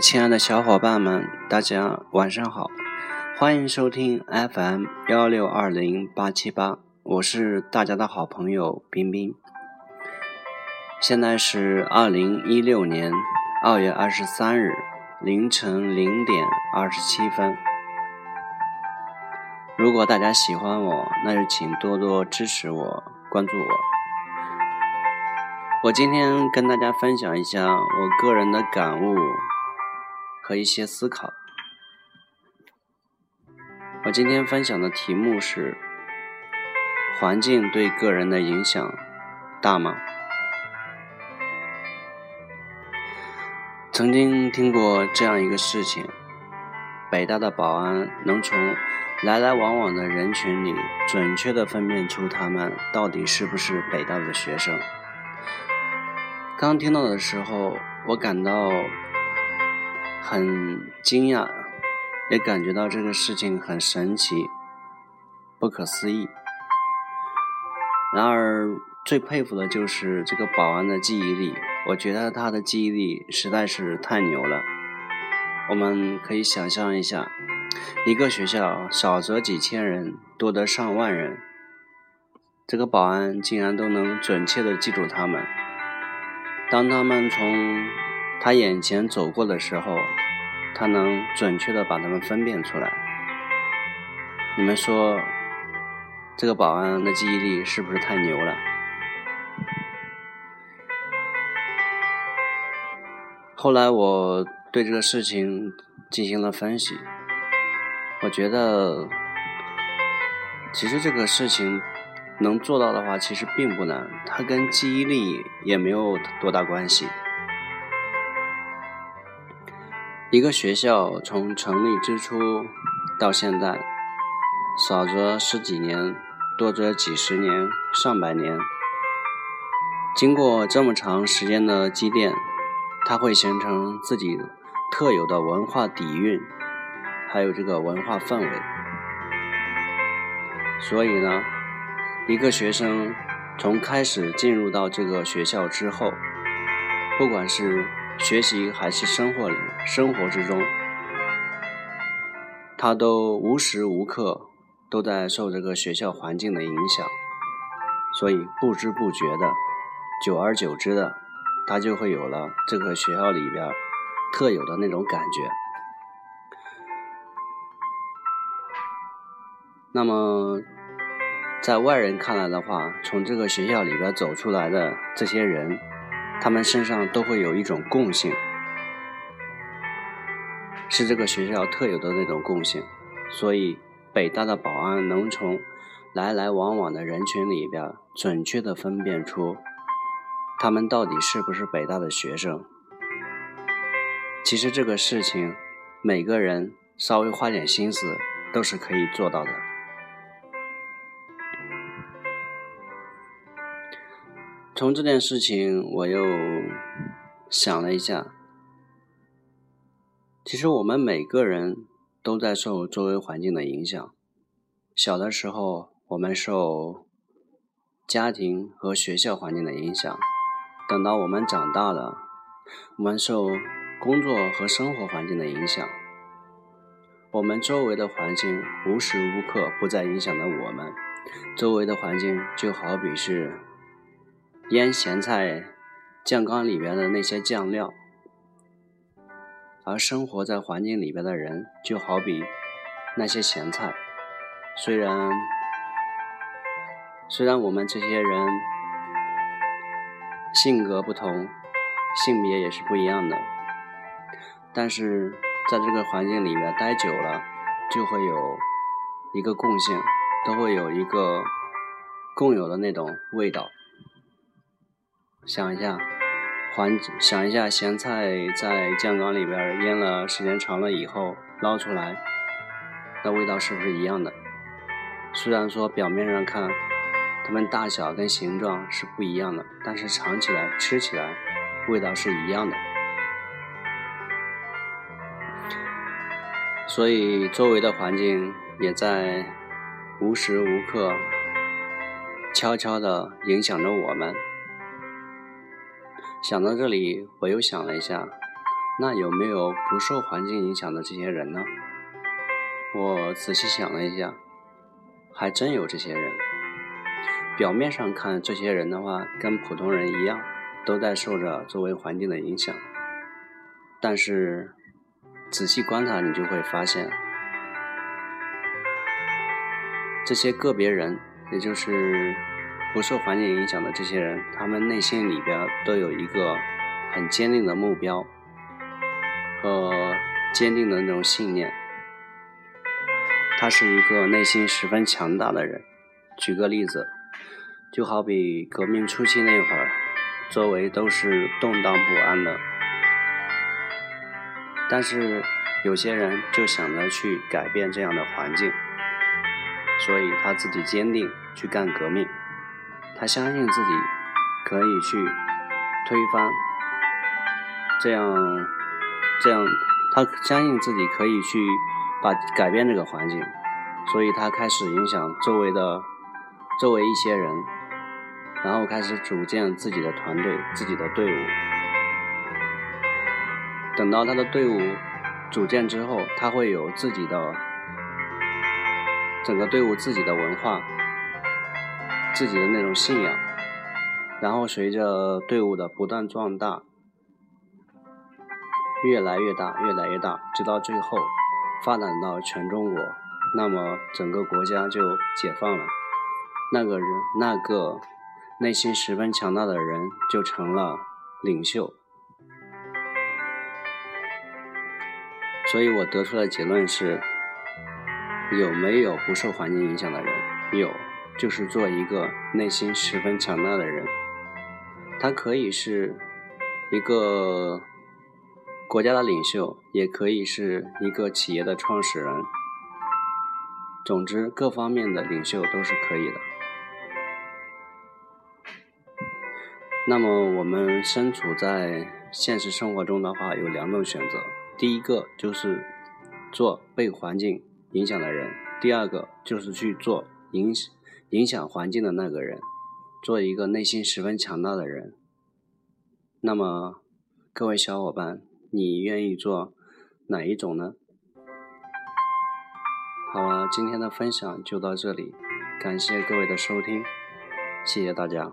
亲爱的小伙伴们，大家晚上好，欢迎收听 FM 幺六二零八七八，我是大家的好朋友冰冰。现在是二零一六年二月二十三日凌晨零点二十七分。如果大家喜欢我，那就请多多支持我，关注我。我今天跟大家分享一下我个人的感悟和一些思考。我今天分享的题目是：环境对个人的影响大吗？曾经听过这样一个事情：北大的保安能从来来往往的人群里准确地分辨出他们到底是不是北大的学生。刚听到的时候，我感到很惊讶，也感觉到这个事情很神奇、不可思议。然而，最佩服的就是这个保安的记忆力，我觉得他的记忆力实在是太牛了。我们可以想象一下，一个学校少则几千人，多则上万人，这个保安竟然都能准确的记住他们。当他们从他眼前走过的时候，他能准确的把他们分辨出来。你们说，这个保安的记忆力是不是太牛了？后来我对这个事情进行了分析，我觉得，其实这个事情。能做到的话，其实并不难，它跟记忆力也没有多大关系。一个学校从成立之初到现在，少则十几年，多则几十年、上百年，经过这么长时间的积淀，它会形成自己特有的文化底蕴，还有这个文化氛围。所以呢。一个学生从开始进入到这个学校之后，不管是学习还是生活里生活之中，他都无时无刻都在受这个学校环境的影响，所以不知不觉的，久而久之的，他就会有了这个学校里边特有的那种感觉。那么。在外人看来的话，从这个学校里边走出来的这些人，他们身上都会有一种共性，是这个学校特有的那种共性。所以，北大的保安能从来来往往的人群里边准确的分辨出他们到底是不是北大的学生。其实这个事情，每个人稍微花点心思都是可以做到的。从这件事情，我又想了一下，其实我们每个人都在受周围环境的影响。小的时候，我们受家庭和学校环境的影响；等到我们长大了，我们受工作和生活环境的影响。我们周围的环境无时无刻不在影响着我们。周围的环境就好比是。腌咸菜酱缸里边的那些酱料，而生活在环境里边的人，就好比那些咸菜。虽然虽然我们这些人性格不同，性别也是不一样的，但是在这个环境里面待久了，就会有一个共性，都会有一个共有的那种味道。想一下，环想一下，咸菜在酱缸里边腌了时间长了以后捞出来，那味道是不是一样的？虽然说表面上看，它们大小跟形状是不一样的，但是尝起来、吃起来，味道是一样的。所以周围的环境也在无时无刻悄悄地影响着我们。想到这里，我又想了一下，那有没有不受环境影响的这些人呢？我仔细想了一下，还真有这些人。表面上看，这些人的话跟普通人一样，都在受着周围环境的影响。但是仔细观察，你就会发现，这些个别人，也就是不受环境影响的这些人，他们内心里边都有一个很坚定的目标和坚定的那种信念。他是一个内心十分强大的人。举个例子，就好比革命初期那会儿，周围都是动荡不安的，但是有些人就想着去改变这样的环境，所以他自己坚定去干革命，他相信自己可以去推翻这样这样，他相信自己可以去。把改变这个环境，所以他开始影响周围的周围一些人，然后开始组建自己的团队、自己的队伍。等到他的队伍组建之后，他会有自己的整个队伍自己的文化、自己的那种信仰，然后随着队伍的不断壮大，越来越大、越来越大，直到最后。发展到全中国，那么整个国家就解放了。那个人，那个内心十分强大的人，就成了领袖。所以我得出的结论是：有没有不受环境影响的人？有，就是做一个内心十分强大的人。他可以是一个。国家的领袖也可以是一个企业的创始人，总之各方面的领袖都是可以的。那么我们身处在现实生活中的话，有两种选择：第一个就是做被环境影响的人；第二个就是去做影响影响环境的那个人，做一个内心十分强大的人。那么各位小伙伴。你愿意做哪一种呢？好了，今天的分享就到这里，感谢各位的收听，谢谢大家。